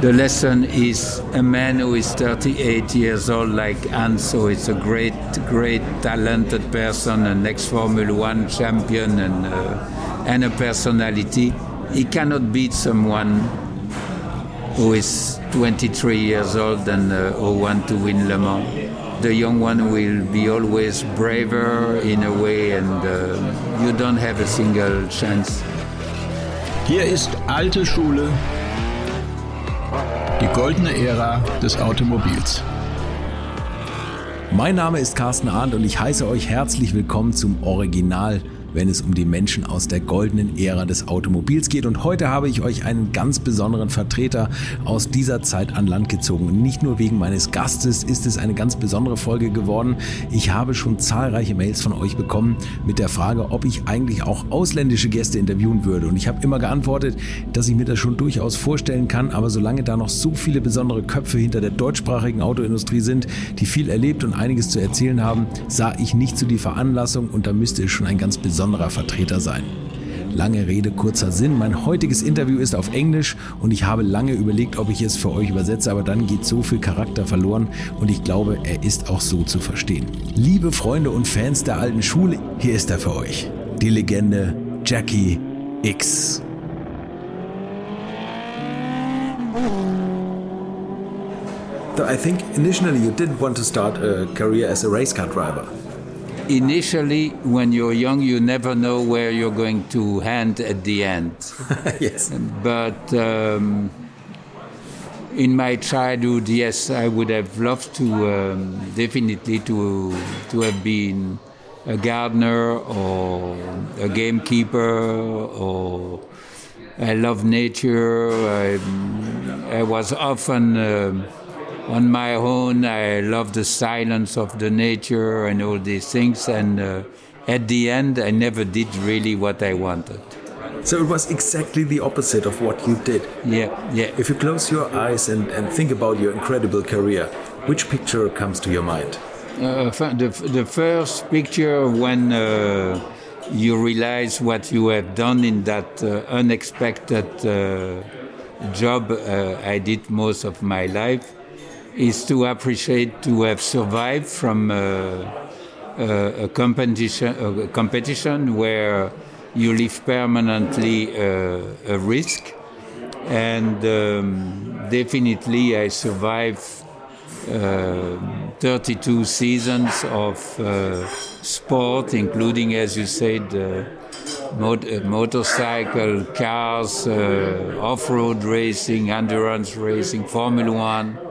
The lesson is a man who is 38 years old, like Anso, is a great, great, talented person, an ex Formula One champion, and, uh, and a personality. He cannot beat someone who is 23 years old and uh, who want to win Le Mans. The young one will be always braver in a way, and uh, you don't have a single chance. Hier ist alte Schule, die goldene Ära des Automobils. Mein Name ist Carsten Arndt und ich heiße euch herzlich willkommen zum Original wenn es um die Menschen aus der goldenen Ära des Automobils geht. Und heute habe ich euch einen ganz besonderen Vertreter aus dieser Zeit an Land gezogen. Und nicht nur wegen meines Gastes ist es eine ganz besondere Folge geworden. Ich habe schon zahlreiche Mails von euch bekommen mit der Frage, ob ich eigentlich auch ausländische Gäste interviewen würde. Und ich habe immer geantwortet, dass ich mir das schon durchaus vorstellen kann. Aber solange da noch so viele besondere Köpfe hinter der deutschsprachigen Autoindustrie sind, die viel erlebt und einiges zu erzählen haben, sah ich nicht zu die Veranlassung und da müsste es schon ein ganz besonderer besonderer Vertreter sein. Lange Rede, kurzer Sinn. Mein heutiges Interview ist auf Englisch und ich habe lange überlegt, ob ich es für euch übersetze, aber dann geht so viel Charakter verloren und ich glaube, er ist auch so zu verstehen. Liebe Freunde und Fans der alten Schule, hier ist er für euch. Die Legende Jackie X. I think initially you didn't want to start a career as a race car driver. Initially, when you're young, you never know where you're going to hand at the end. yes. But um, in my childhood, yes, I would have loved to um, definitely to to have been a gardener or a gamekeeper or I love nature. I, I was often. Um, on my own. I love the silence of the nature and all these things. And uh, at the end, I never did really what I wanted. So it was exactly the opposite of what you did. Yeah, yeah. If you close your eyes and, and think about your incredible career, which picture comes to your mind? Uh, the, the first picture when uh, you realize what you have done in that uh, unexpected uh, job uh, I did most of my life is to appreciate to have survived from uh, uh a, competition, a competition where you live permanently uh, a risk. And um, definitely, I survived uh, 32 seasons of sport, including, as you said, mot motorcycle, cars, uh, off road racing, endurance racing, Formula One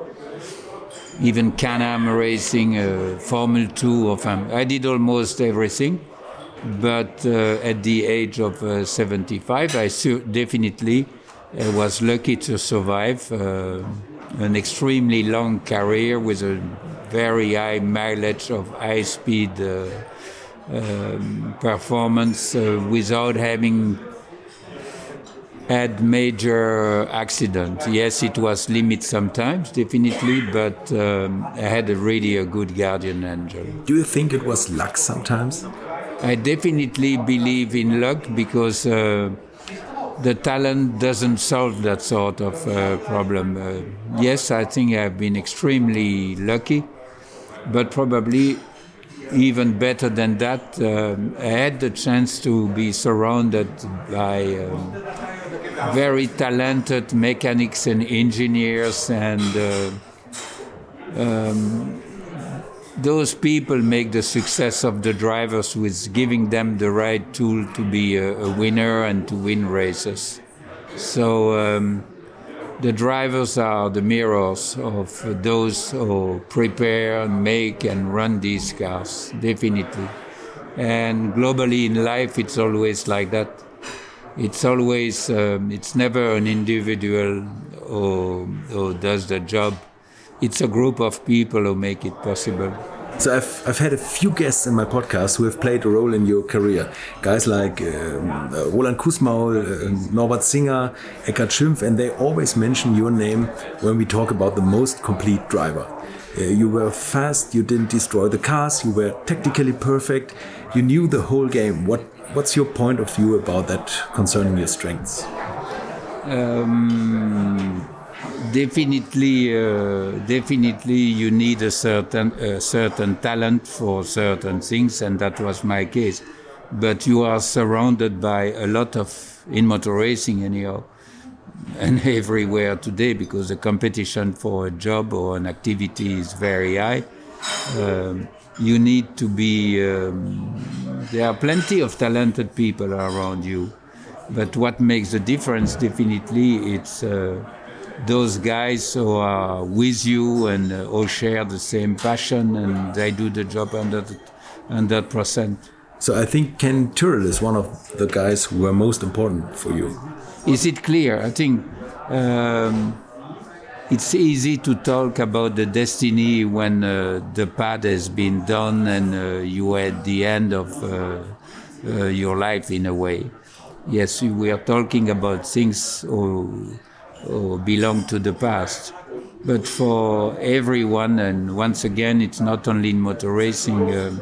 even Can-Am racing, uh, Formula 2. Of, I did almost everything. But uh, at the age of uh, 75, I definitely uh, was lucky to survive uh, an extremely long career with a very high mileage of high speed uh, um, performance without having had major accident. Yes, it was limit sometimes, definitely, but um, I had a really a good guardian angel. Do you think it was luck sometimes? I definitely believe in luck because uh, the talent doesn't solve that sort of uh, problem. Uh, yes, I think I've been extremely lucky, but probably even better than that, um, I had the chance to be surrounded by um, very talented mechanics and engineers, and uh, um, those people make the success of the drivers with giving them the right tool to be a, a winner and to win races. So um, the drivers are the mirrors of those who prepare, make, and run these cars, definitely. And globally in life, it's always like that. It's always, um, it's never an individual who, does the job. It's a group of people who make it possible. So I've, I've had a few guests in my podcast who have played a role in your career. Guys like um, uh, Roland Kussmaul, uh, Norbert Singer, Eckhard Schimpf, and they always mention your name when we talk about the most complete driver. Uh, you were fast, you didn't destroy the cars, you were technically perfect, you knew the whole game. What What's your point of view about that concerning your strengths? Um, definitely, uh, definitely, you need a certain a certain talent for certain things, and that was my case. But you are surrounded by a lot of in motor racing, anyhow, and everywhere today because the competition for a job or an activity is very high. Um, you need to be. Um, there are plenty of talented people around you, but what makes the difference definitely it's. Uh, those guys who are with you and uh, all share the same passion and they do the job 100, 100%. So I think Ken Tyrrell is one of the guys who are most important for you. Is it clear? I think um, it's easy to talk about the destiny when uh, the path has been done and uh, you are at the end of uh, uh your life in a way. Yes, we are talking about things or or belong to the past. But for everyone, and once again, it's not only in motor racing, uh,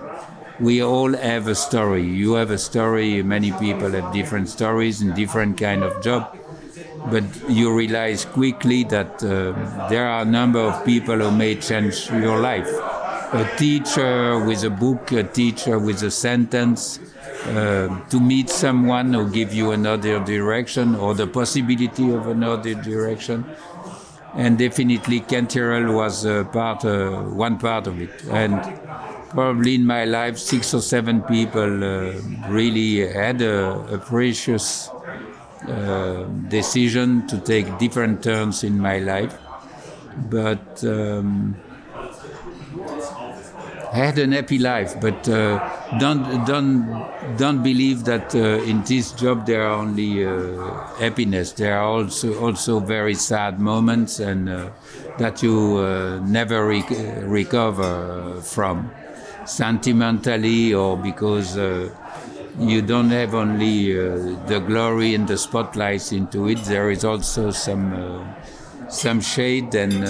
we all have a story. You have a story, many people have different stories and different kind of job. But you realize quickly that uh, there are a number of people who may change your life. A teacher with a book, a teacher with a sentence, uh, to meet someone who give you another direction or the possibility of another direction. And definitely Ken Tyrrell was part, uh, one part of it. And probably in my life, six or seven people uh, really had a, a precious uh, decision to take different turns in my life. But um, had an happy life, but uh, don't don't don't believe that uh, in this job there are only uh, happiness. There are also also very sad moments, and uh, that you never rec recover from, sentimentally or because uh, you don't have only the glory and the spotlights into it. There is also some some shade and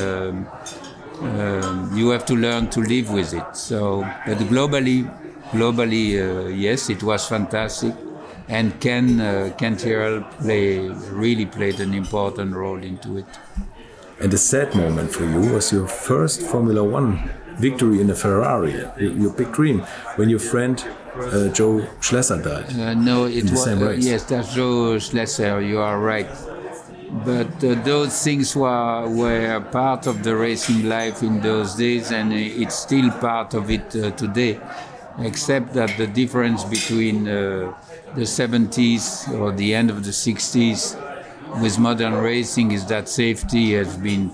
um, you have to learn to live with it. So, but globally, globally, uh, yes, it was fantastic, and Ken uh, Ken Tyrrell play really played an important role into it. And the sad moment for you was your first Formula One victory in a Ferrari, your big dream, when your friend uh, Jo Schlesser died. Uh, no, it was uh, yes, that's Jo Schlesser. You are right but uh, those things were, were part of the racing life in those days and it's still part of it uh, today except that the difference between uh, the 70s or the end of the 60s with modern racing is that safety has been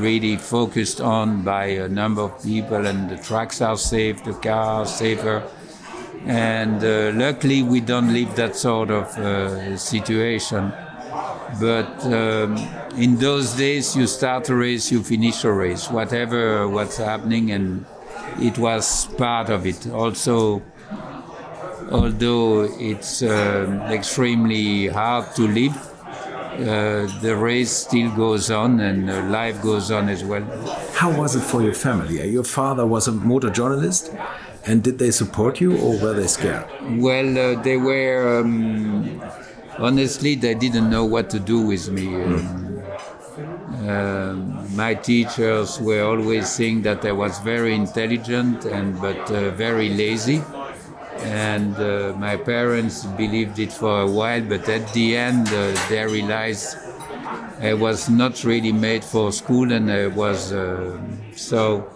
really focused on by a number of people and the tracks are safe the cars safer and uh, luckily we don't live that sort of uh, situation but um, in those days, you start a race, you finish a race, whatever what's happening, and it was part of it. Also, although it's uh, extremely hard to live, uh, the race still goes on and uh, life goes on as well. How was it for your family? Your father was a motor journalist, and did they support you or were they scared? Well, uh, they were. Um, honestly, they didn't know what to do with me. Mm. Uh, my teachers were always saying that I was very intelligent and but uh, very lazy, and uh, my parents believed it for a while. But at the end, uh, they realized I was not really made for school, and I was uh, so.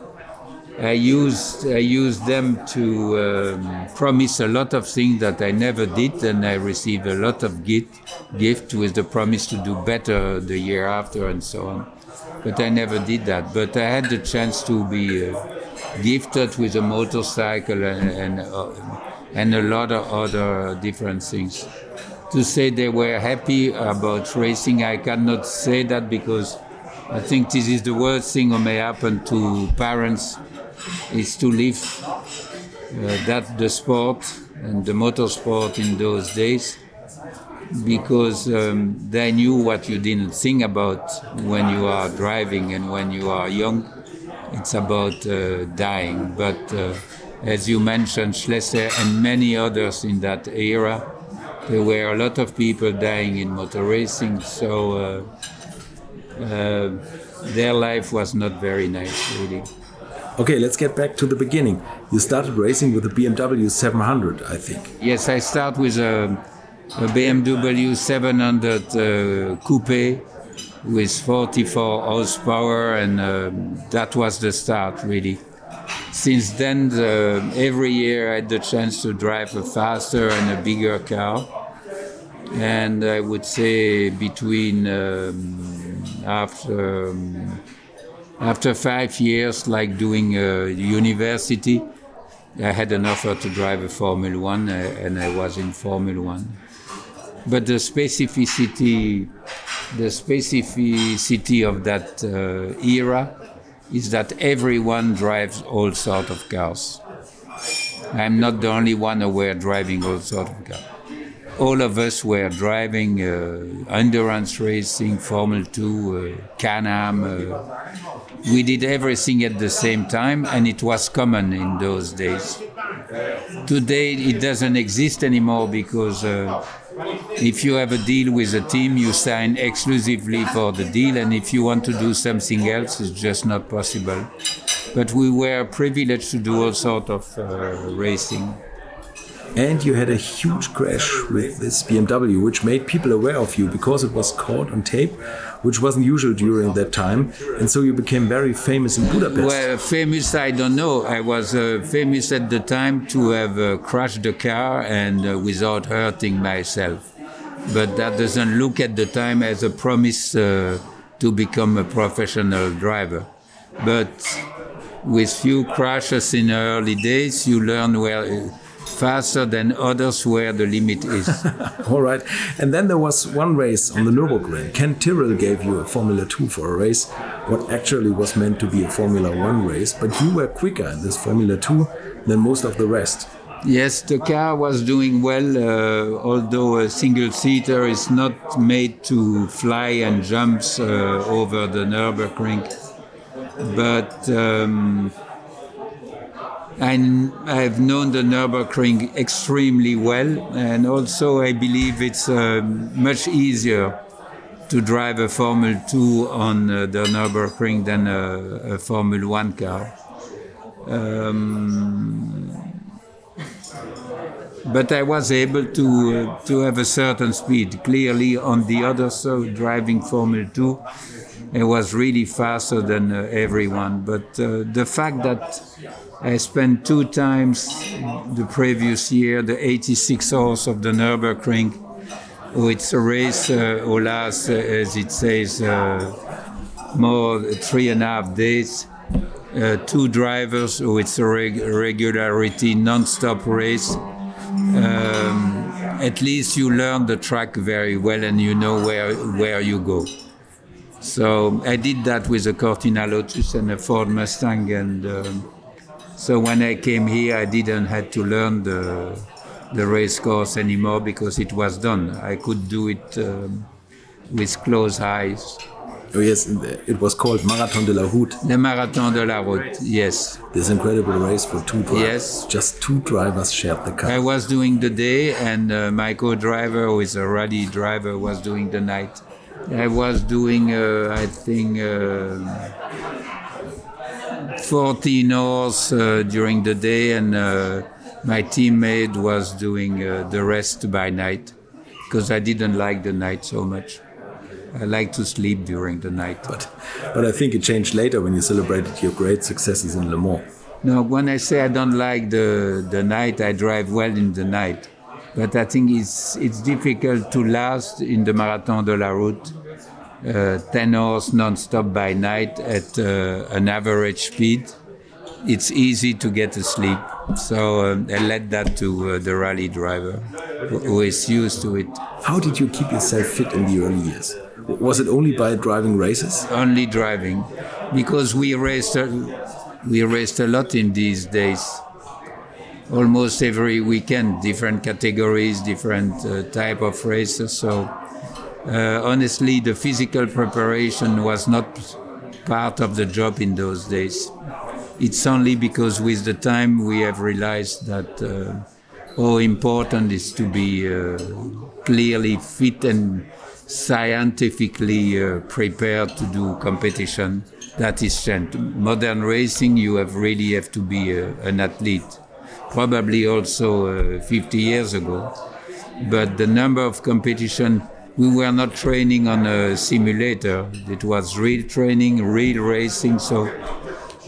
I used I used them to um, promise a lot of things that I never did, and I received a lot of gift gift with the promise to do better the year after and so on. But I never did that. But I had the chance to be uh, gifted with a motorcycle and and, uh, and a lot of other different things. To say they were happy about racing, I cannot say that because I think this is the worst thing that may happen to parents is to live uh, that the sport and the motorsport in those days because um, they knew what you didn't think about when you are driving and when you are young. It's about uh, dying. But uh, as you mentioned, Schlesser and many others in that era, there were a lot of people dying in motor racing. So uh, uh, their life was not very nice, really. Okay, let's get back to the beginning. You started racing with a BMW 700, I think. Yes, I start with a, a BMW 700 uh, coupe with 44 horsepower, and uh, that was the start, really. Since then, the, every year I had the chance to drive a faster and a bigger car. And I would say between um, after um, after five years, like doing a university, I had an offer to drive a Formula One, uh, and I was in Formula One. But the specificity, the specificity of that uh, era is that everyone drives all sort of cars. I'm not the only one who were driving all sort of cars. All of us were driving uh, endurance racing, Formula 2, uh, Can-Am. Uh, we did everything at the same time, and it was common in those days. Today, it doesn't exist anymore because uh, if you have a deal with a team, you sign exclusively for the deal, and if you want to do something else, it's just not possible. But we were privileged to do all sort of uh, racing. And you had a huge crash with this BMW, which made people aware of you because it was caught on tape, which wasn't usual during that time. And so you became very famous in Budapest. Well, famous, I don't know. I was uh, famous at the time to have uh, crashed the car and uh, without hurting myself. But that doesn't look at the time as a promise uh, to become a professional driver. But with few crashes in early days, you learn where faster than others where the limit is. All right. And then there was one race on the Nürburgring. Ken Tyrrell gave you a Formula 2 for a race, what actually was meant to be a Formula 1 race, but you were quicker in this Formula 2 than most of the rest. Yes, the car was doing well, uh, although a single seater is not made to fly and jumps uh, over the Nürburgring. But um, I, have known the Nürburgring extremely well, and also I believe it's uh, much easier to drive a Formula 2 on uh, the Nürburgring than a, a Formula 1 car. Um, but I was able to uh, to have a certain speed. Clearly, on the other side, driving Formula 2, it was really faster than uh, everyone. But uh, the fact that I spent two times the previous year the 86 hours of the Nürburgring. It's a race, uh, alas, uh, as it says, uh, more three and a half days. Uh, two drivers, oh, it's a reg- regularity, non-stop race. Um, at least you learn the track very well and you know where where you go. So I did that with a Cortina Lotus and a Ford Mustang and. Um, so when I came here, I didn't have to learn the the race course anymore because it was done. I could do it um, with closed eyes. Oh yes, it was called Marathon de la Route. The Marathon de la Route, yes. This incredible race for two drivers. Yes. Just two drivers shared the car. I was doing the day, and uh, my co-driver, who is a rally driver, was doing the night. I was doing, uh, I think. Uh, 14 hours uh, during the day, and uh, my teammate was doing uh, the rest by night because I didn't like the night so much. I like to sleep during the night. But, but I think it changed later when you celebrated your great successes in Le Mans. No, when I say I don't like the, the night, I drive well in the night. But I think it's, it's difficult to last in the Marathon de la Route 10 hours non-stop by night at uh, an average speed, it's easy to get asleep. So um, I let that to uh, the rally driver who is used to it. How did you keep yourself fit in the early years? Was it only by driving races? Only driving, because we raced, we raced a lot in these days. Almost every weekend, different categories, different uh, type of races. So uh, honestly, the physical preparation was not part of the job in those days. It's only because with the time we have realized that uh, how important is to be uh, clearly fit and scientifically uh, prepared to do competition. That is changed. Modern racing, you have really have to be uh, an athlete. Probably also uh, 50 years ago, but the number of competition we were not training on a simulator. It was real training, real racing. So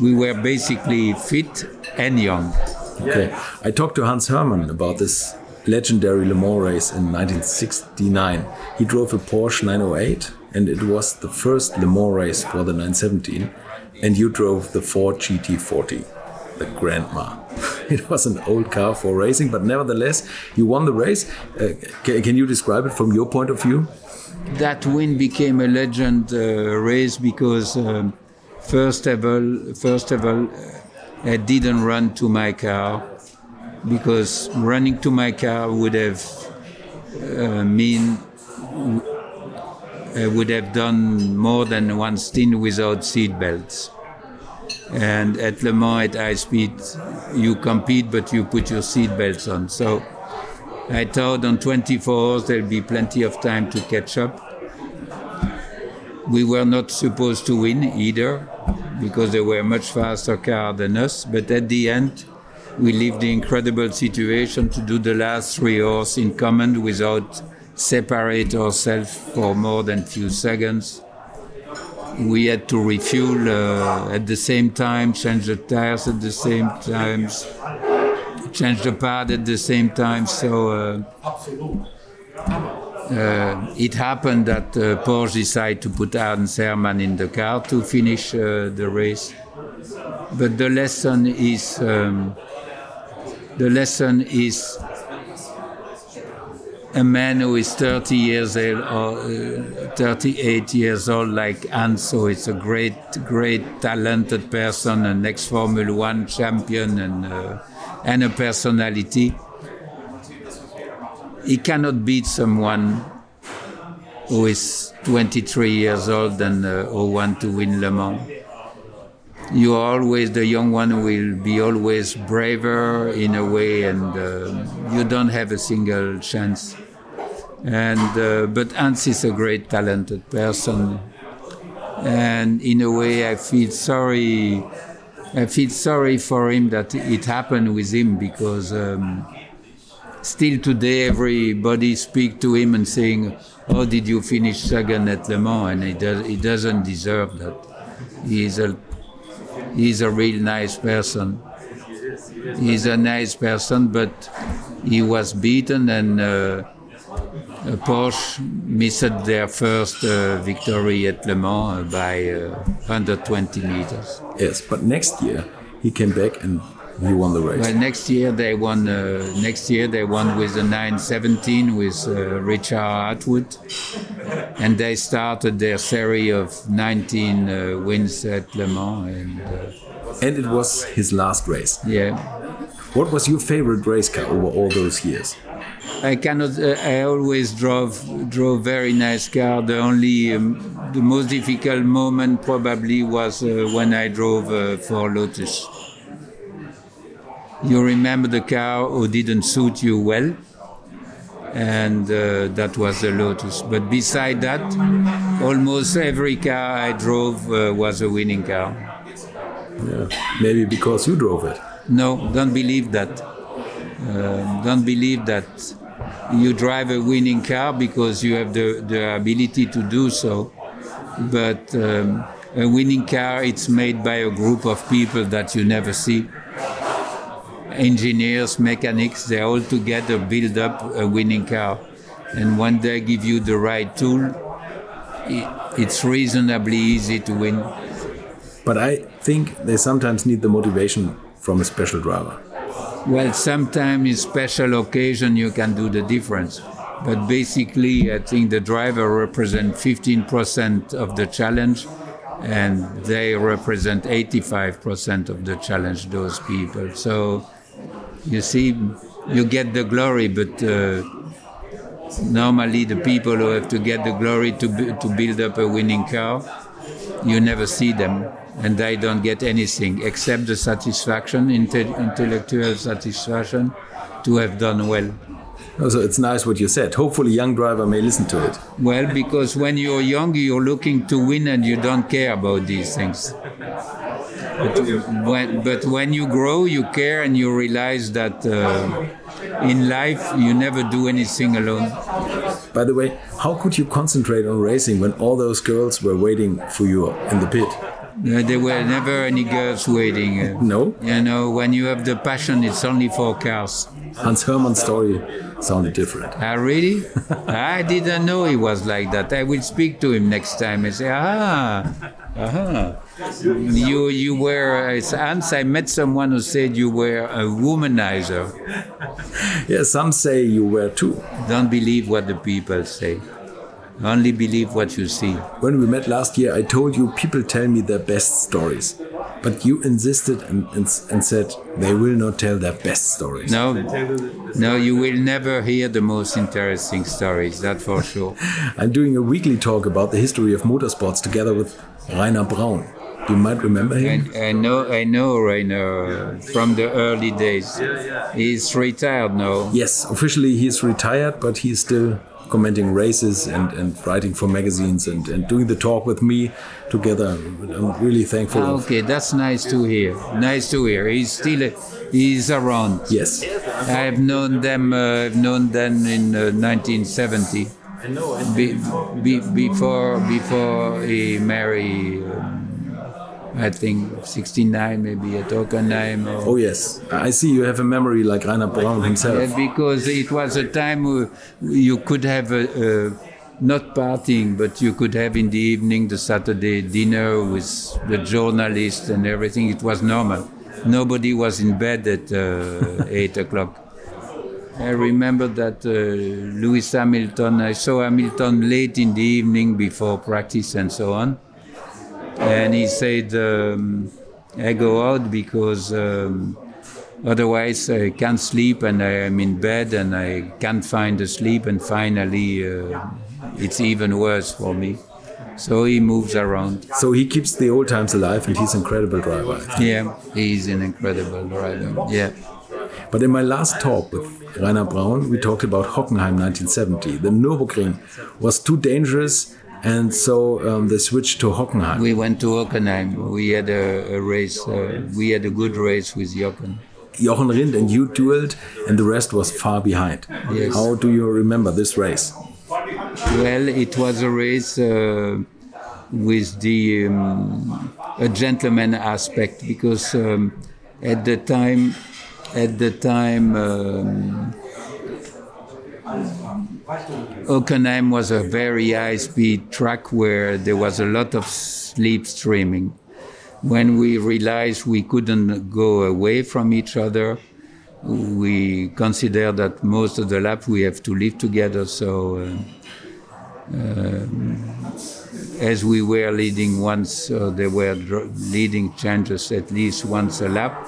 we were basically fit and young. Okay. I talked to Hans Herrmann about this legendary Le Mans race in 1969. He drove a Porsche 908 and it was the first Le Mans race for the 917 and you drove the Ford GT40, the Grandma. it was an old car for racing, but nevertheless, you won the race. Uh, can, can, you describe it from your point of view? That win became a legend uh, race because, um, first of all, first of all, I didn't run to my car because running to my car would have uh, mean I would have done more than one stint without seat belts. And at Le Mans at high speed, you compete, but you put your seat belts on. So I thought on 24 hours there'll be plenty of time to catch up. We were not supposed to win either because they were much faster car than us. But at the end, we lived the incredible situation to do the last three hours in command without separate ourselves for more than few seconds we had to refuel uh, at the same time, change the tires at the same time, change the pad at the same time. So uh, uh, it happened that uh, Porsche decided to put Hans Herrmann in the car to finish uh, the race. But the lesson is um, the lesson is a man who is 30 years old or uh, 38 years old like Anso is a great, great talented person, an ex-Formula One champion and, uh, and a personality. He cannot beat someone who is 23 years old and uh, who want to win Le Mans. You are always the young one will be always braver in a way, and uh, you don't have a single chance. And uh, but Hans is a great talented person, and in a way, I feel sorry. I feel sorry for him that it happened with him because um, still today everybody speak to him and saying, oh did you finish second at Le Mans?" And he does. He doesn't deserve that. He is a he's a real nice person. He's a nice person, but he was beaten and. Uh, Porsche missed their first uh, victory at Le Mans by uh, 120 meters. Yes, but next year he came back and he won the race. Well, next year they won. Uh, next year they won with the 917 with uh, Richard Attwood, and they started their series of 19 uh, wins at Le Mans. And, uh, and it was his last race. Yeah. What was your favorite race car over all those years? I cannot. Uh, I always drove drove very nice car. The only um, the most difficult moment probably was uh, when I drove uh, for Lotus. You remember the car who didn't suit you well, and uh, that was the Lotus. But beside that, almost every car I drove uh, was a winning car. Yeah, maybe because you drove it. No, don't believe that. Uh, don't believe that you drive a winning car because you have the, the ability to do so. But um, a winning car, it's made by a group of people that you never see. Engineers, mechanics, they all together build up a winning car. And when they give you the right tool, it's reasonably easy to win. But I think they sometimes need the motivation from a special driver. Well, sometimes in special occasion you can do the difference. But basically, I think the driver represents 15% of the challenge, and they represent 85% of the challenge, those people. So you see, you get the glory, but uh, normally the people who have to get the glory to, to build up a winning car, you never see them, and they don't get anything except the satisfaction, inte- intellectual satisfaction, to have done well. Also, it's nice what you said. Hopefully, young driver may listen to it. Well, because when you're young, you're looking to win and you don't care about these things. But when, but when you grow, you care and you realize that uh, in life you never do anything alone. By the way, how could you concentrate on racing when all those girls were waiting for you in the pit? Uh, there were never any girls waiting. Uh, No? You know, when you have the passion, it's only for cars. Hans Herrmann's story sounded different. Ah, really? I didn't know he was like that. I will speak to him next time and say, ah, aha. You, you were, Hans, I met someone who said you were a womanizer. Yeah, some say you were too. Don't believe what the people say. Only believe what you see. When we met last year, I told you people tell me their best stories. But you insisted and, and, and said they will not tell their best stories. No, no, you will never hear the most interesting stories, that for sure. I'm doing a weekly talk about the history of motorsports together with Rainer Braun. You might remember him. I, I know, I know Rainer from the early days. He's retired now. Yes, officially he's retired, but he's still commenting races and, and writing for magazines and, and doing the talk with me together. I'm really thankful. Ah, Okay, that's nice to hear. Nice to hear. He's still, he's around. Yes. I've known them. Uh, I've known them in uh, 1970. Be, be, before before he married, um, I think 69 maybe at Hockenheim. Or, Oh, yes. I see you have a memory like Rainer Braun himself. Yeah, because it was a time where you could have a, a not partying, but you could have in the evening the Saturday dinner with the journalists and everything. It was normal. Nobody was in bed at uh, eight o'clock. I remember that uh, Lewis Hamilton. I saw Hamilton late in the evening before practice and so on, and he said, um, "I go out because." Um, Otherwise, I can't sleep and I am in bed and I can't find the sleep, and finally, uh, it's even worse for me. So he moves around. So he keeps the old times alive and he's an incredible driver. Yeah, he's an incredible driver. Yeah. But in my last talk with Rainer Braun, we talked about Hockenheim 1970. The Nürburgring was too dangerous, and so um, they switched to Hockenheim. We went to Hockenheim. We had a, a race. Uh, we had a good race with Jochen. Jochen Rindt and you dueled, and the rest was far behind. Yes. How do you remember this race? Well, it was a race uh, with the um, a gentleman aspect because um, at the time, at the time, um, was a very high-speed track where there was a lot of slipstreaming. When we realized we couldn't go away from each other, we consider that most of the lap we have to live together. So, uh, um, as we were leading once, uh, there were leading changes at least once a lap.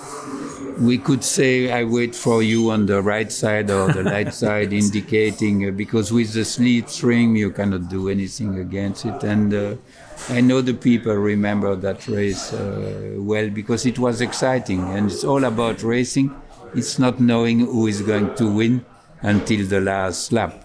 We could say, "I wait for you on the right side or the left side," indicating uh, because with the slipstream you cannot do anything against it. And uh, I know the people remember that race uh, well because it was exciting, and it's all about racing. It's not knowing who is going to win until the last lap.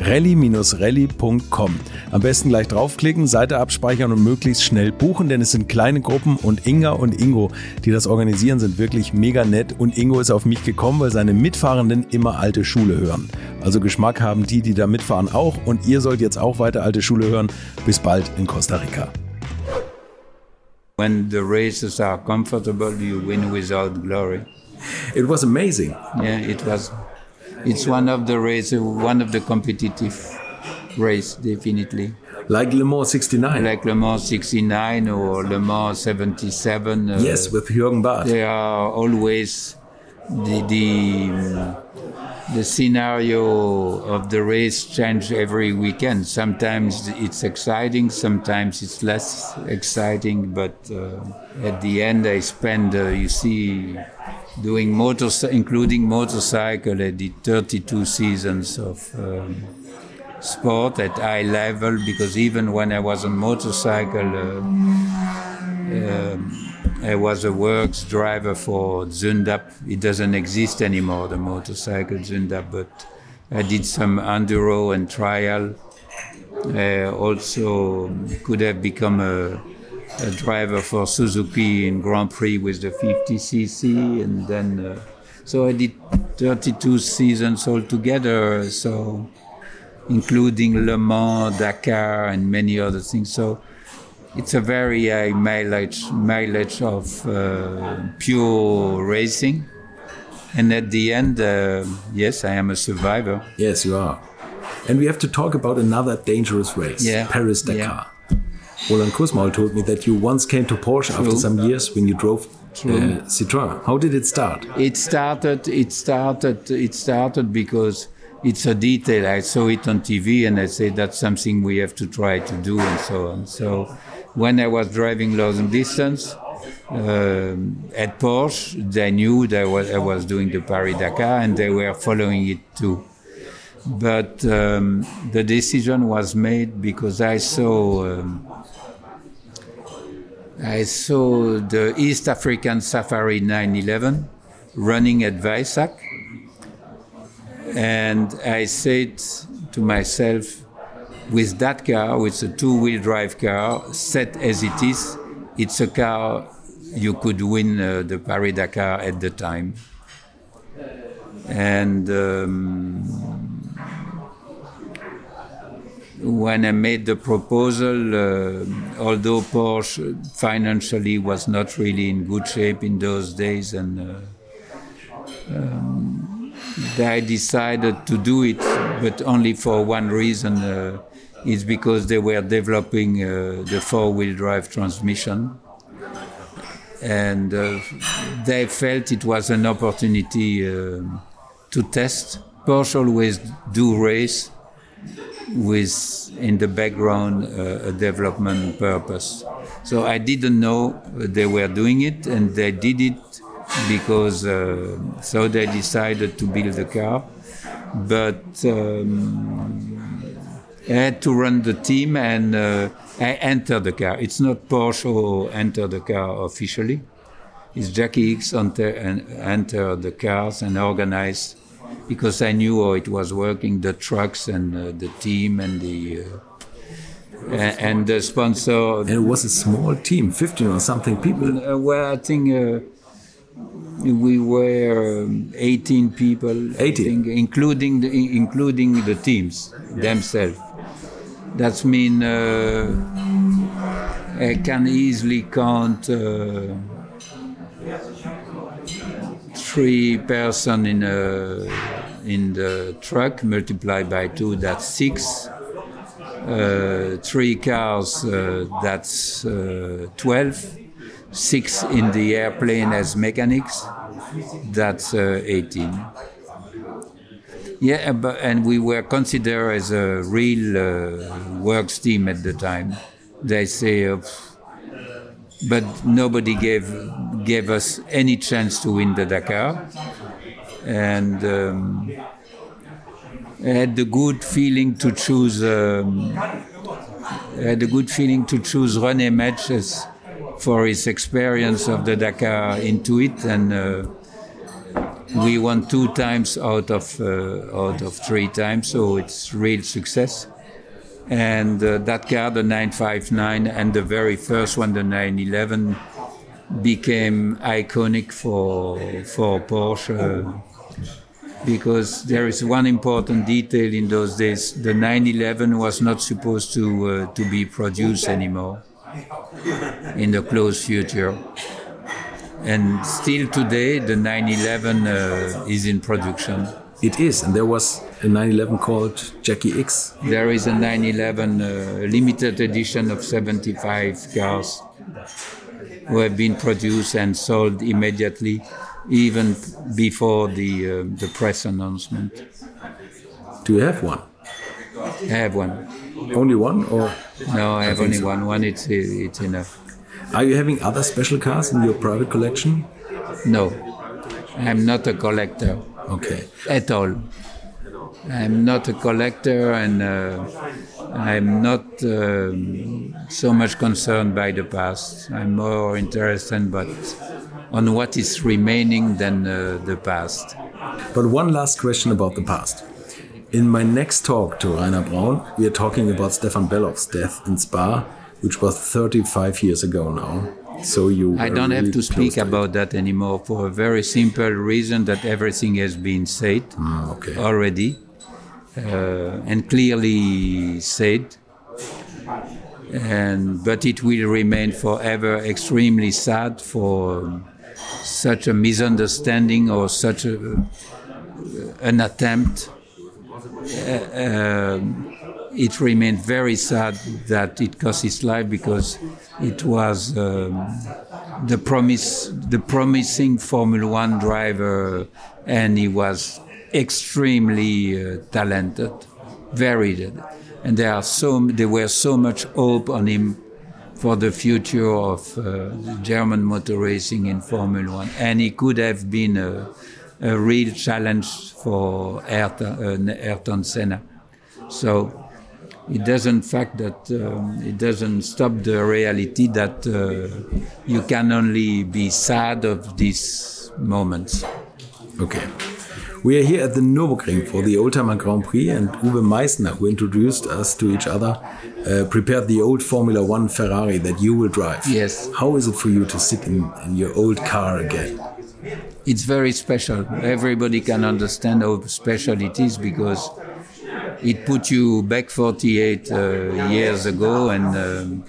rally-rally.com. Am besten gleich draufklicken, Seite abspeichern und möglichst schnell buchen, denn es sind kleine Gruppen und Inga und Ingo, die das organisieren, sind wirklich mega nett und Ingo ist auf mich gekommen, weil seine Mitfahrenden immer alte Schule hören. Also Geschmack haben die, die da mitfahren auch und ihr sollt jetzt auch weiter alte Schule hören. Bis bald in Costa Rica. When the races are comfortable, you win without glory. It was amazing. Yeah, it was it's one of the race, one of the competitive race, definitely. Like Le Mans 69. Like Le Mans 69 or Le Mans 77. Uh, yes, with Jürgen Barth. They are always the, the the scenario of the race change every weekend. Sometimes it's exciting, sometimes it's less exciting, but uh, at the end I spend, uh, you see, doing motor, including motorcycle, I did 32 seasons of um, sport at high level because even when I was on motorcycle, uh, um, I was a works driver for Zündapp. It doesn't exist anymore, the motorcycle Zündapp, but I did some enduro and trial. Also could have become a a driver for Suzuki in Grand Prix with the 50cc, and then uh, so I did 32 seasons altogether. So including Le Mans, Dakar, and many other things. So it's a very high mileage mileage of uh, pure racing. And at the end, uh, yes, I am a survivor. Yes, you are. And we have to talk about another dangerous race, yeah. Paris Dakar. Yeah. Roland Kussmaul told me that you once came to Porsche True. after some years when you drove uh, Citroën. How did it start? It started. It started. It started because it's a detail. I saw it on TV and I said that's something we have to try to do and so on. So when I was driving long distance uh, at Porsche, they knew that I was, I was doing the Paris Dakar and they were following it too. But um, the decision was made because I saw. Um, I saw the East African Safari 911 running at Weissach, and I said to myself, with that car, with a two wheel drive car, set as it is, it's a car you could win uh, the Paris Dakar at the time. And um, when I made the proposal, uh, although Porsche financially was not really in good shape in those days, and uh, um, I decided to do it, but only for one reason. Uh, it's because they were developing uh, the four-wheel drive transmission, and uh, they felt it was an opportunity uh, to test. Porsche always do race with in the background uh, a development purpose. So I didn't know they were doing it, and they did it because uh, so they decided to build the car. But um, I had to run the team, and uh, I entered the car. It's not Porsche entered the car officially. It's Jacky Ickx enter, the cars and organized because I knew how it was working, the trucks and uh, the team and the uh, and the sponsor. And it was a small team, 15 or something people. Uh, well, I think uh, we were um, 18 people, 18, think, including the, including the teams themselves. That means uh, I can easily count uh, three person in a in the truck multiplied by two. That's six. Uh, three cars. Uh, that's uh, twelve. Six in the airplane as mechanics. That's uh, eighteen. Yeah, but, and we were considered as a real uh, works team at the time. They say, uh, but nobody gave gave us any chance to win the Dakar, and um, had the good feeling to choose. Um, had a good feeling to choose René Metge for his experience of the Dakar into it and. Uh, we won two times out of uh, out of three times, so it's real success. And uh, that car, the 959, and the very first one, the 911, became iconic for for Porsche because there is one important detail in those days: the 911 was not supposed to uh, to be produced anymore in the close future and still today the 911 uh, is in production. It is, and there was a 911 called Jacky Ickx. There is a 911 uh, limited edition of 75 cars who have been produced and sold immediately, even before the uh, the press announcement. Do you have one? I have one. Only one, or No, I have think only so. one. One, it's it's enough. are you having other special cars in your private collection? No, I'm not a collector. Okay. at all. I'm not a collector and uh, I'm not um, so much concerned by the past. I'm more interested but on what is remaining than uh, the past. But one last question about the past. In my next talk to Rainer Braun, we are talking about Stefan Bellof's death in Spa, which was 35 years ago now. So you. I don't have to speak it. about that anymore for a very simple reason that everything has been said Ah, okay. already and clearly said. And but it will remain forever extremely sad for such a misunderstanding or such a, an attempt. Uh, um, it remained very sad that it cost his life because it was um, the promise, the promising Formula One driver, and he was extremely uh, talented, very, and there are so there were so much hope on him for the future of uh, German motor racing in Formula One, and he could have been a, a real challenge for Ayrton, uh, Ayrton Senna. So it doesn't fact that um, it doesn't stop the reality that uh, you can only be sad of these moments. Okay. We are here at the Nürburgring for the Oldtimer Grand Prix, and Uwe Meissner, who introduced us to each other, uh, prepared the old Formula One Ferrari that you will drive. Yes. How is it for you to sit in, in your old car again? It's very special. Everybody can understand how special it is because it put you back 48 uh, years ago and um,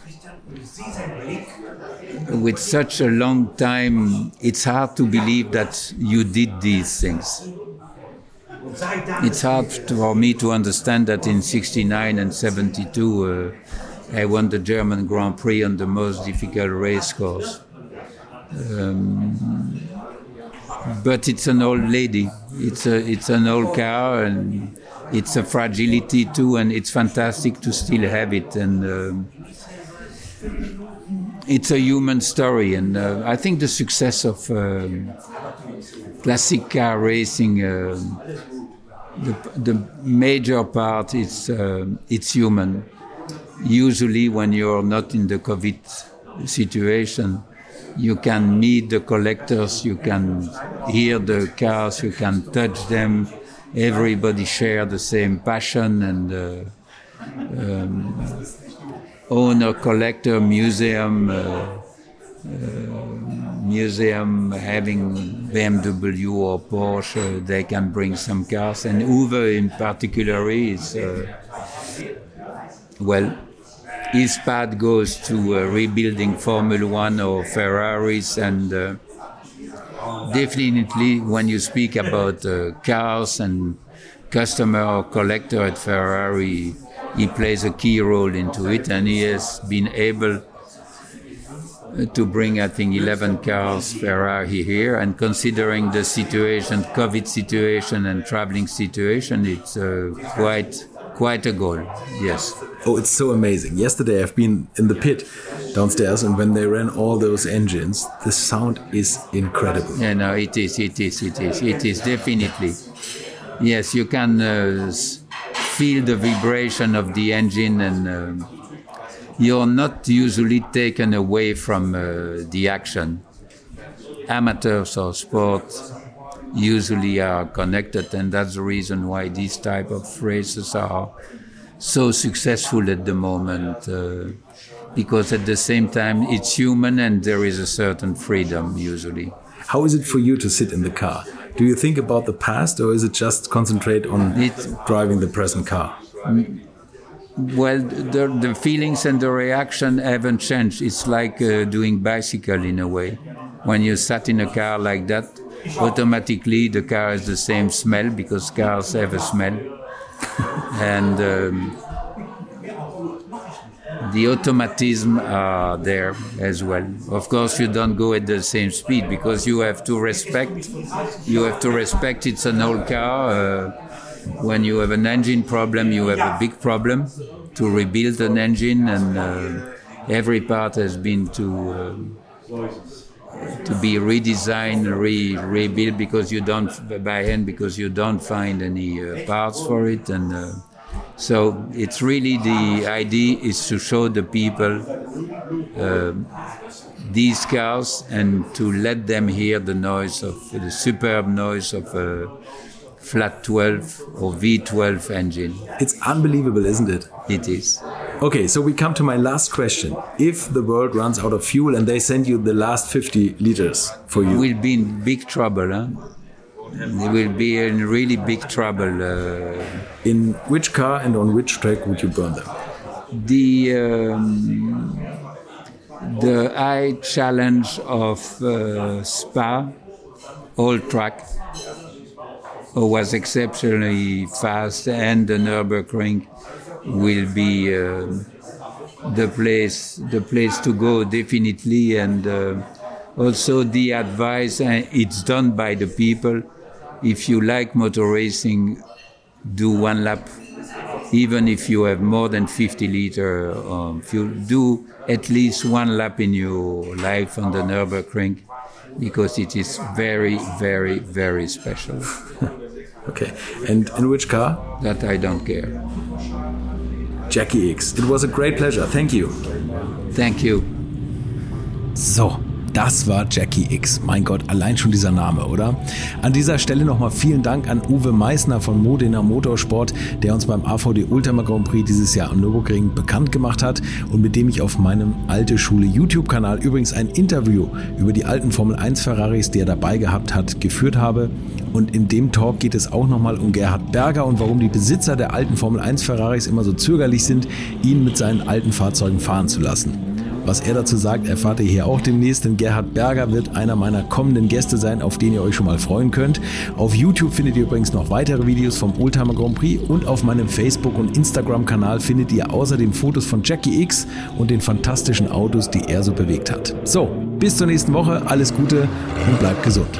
with such a long time it's hard to believe that you did these things it's hard for me to understand that in 69 and 72 uh, i won the german grand prix on the most difficult race course. Um, but it's an old lady. It's a it's an old car and it's a fragility too and it's fantastic to still have it and um, it's a human story and uh, i think the success of um, classic car racing um the, the major part is uh, it's human. Usually when you're not in the covid situation you can meet the collectors you can hear the cars you can touch them. Everybody share the same passion and uh, um, owner, collector, museum, uh, uh, museum having BMW or Porsche, they can bring some cars. And Uwe in particular is uh, well, his path goes to uh, rebuilding Formula One or Ferraris, and uh, definitely when you speak about uh, cars and customer or collector at Ferrari, he plays a key role into it, and he has been able to bring, I think, 11 cars Ferrari here. And considering the situation, COVID situation and traveling situation, it's uh, quite quite a goal. Yes. Oh, it's so amazing. Yesterday I've been in the pit downstairs, and when they ran all those engines, the sound is incredible. Yeah, no, it is, it is, it is, it is definitely. Yes, you can uh, feel the vibration of the engine and. Uh, you're not usually taken away from uh, the action. Amateurs or sports usually are connected, and that's the reason why these type of races are so successful at the moment. Uh, because at the same time, it's human and there is a certain freedom usually. How is it for you to sit in the car? Do you think about the past, or is it just concentrate on it, driving the present car? Well, the, the feelings and the reaction haven't changed. It's like uh, doing bicycle in a way. When you sat in a car like that, automatically the car has the same smell because cars have a smell. and um, the automatism are there as well. Of course, you don't go at the same speed because you have to respect. You have to respect it's an old car. Uh, when you have an engine problem, you have a big problem to rebuild an engine, and uh, every part has been to uh, to be redesigned, re rebuilt because you don't by hand because you don't find any uh, parts for it, and uh, so it's really the idea is to show the people uh, these cars and to let them hear the noise of the superb noise of a flat 12 or V12 engine. It's unbelievable, isn't it? It is. Okay, so we come to my last question. If the world runs out of fuel and they send you the last 50 liters for you, we'll be in big trouble, huh? We will be in really big trouble. Uh, in which car and on which track would you burn them? The um, the high challenge of uh, Spa, old track, was exceptionally fast, and the Nürburgring will be uh, the place the place to go definitely, and uh, also the advice. Uh, it's done by the people. If you like motor racing, do one lap. Even if you have more than 50 liter um, fuel, do at least one lap in your life on the Nürburgring because it is very, very, very special. Okay. And in which car? That I don't care. Jackie X. It was a great pleasure. Thank you. Thank you. So, Das war Jackie X. Mein Gott, allein schon dieser Name, oder? An dieser Stelle nochmal vielen Dank an Uwe Meissner von Modena Motorsport, der uns beim AVD Ultima Grand Prix dieses Jahr am Nürburgring bekannt gemacht hat und mit dem ich auf meinem Alte Schule YouTube-Kanal übrigens ein Interview über die alten Formel 1 Ferraris, die er dabei gehabt hat, geführt habe. Und in dem Talk geht es auch nochmal um Gerhard Berger und warum die Besitzer der alten Formel 1 Ferraris immer so zögerlich sind, ihn mit seinen alten Fahrzeugen fahren zu lassen. Was er dazu sagt, erfahrt ihr hier auch demnächst, denn Gerhard Berger wird einer meiner kommenden Gäste sein, auf den ihr euch schon mal freuen könnt. Auf YouTube findet ihr übrigens noch weitere Videos vom Oldtimer Grand Prix und auf meinem Facebook- und Instagram-Kanal findet ihr außerdem Fotos von Jackie X und den fantastischen Autos, die er so bewegt hat. So, bis zur nächsten Woche, alles Gute und bleibt gesund.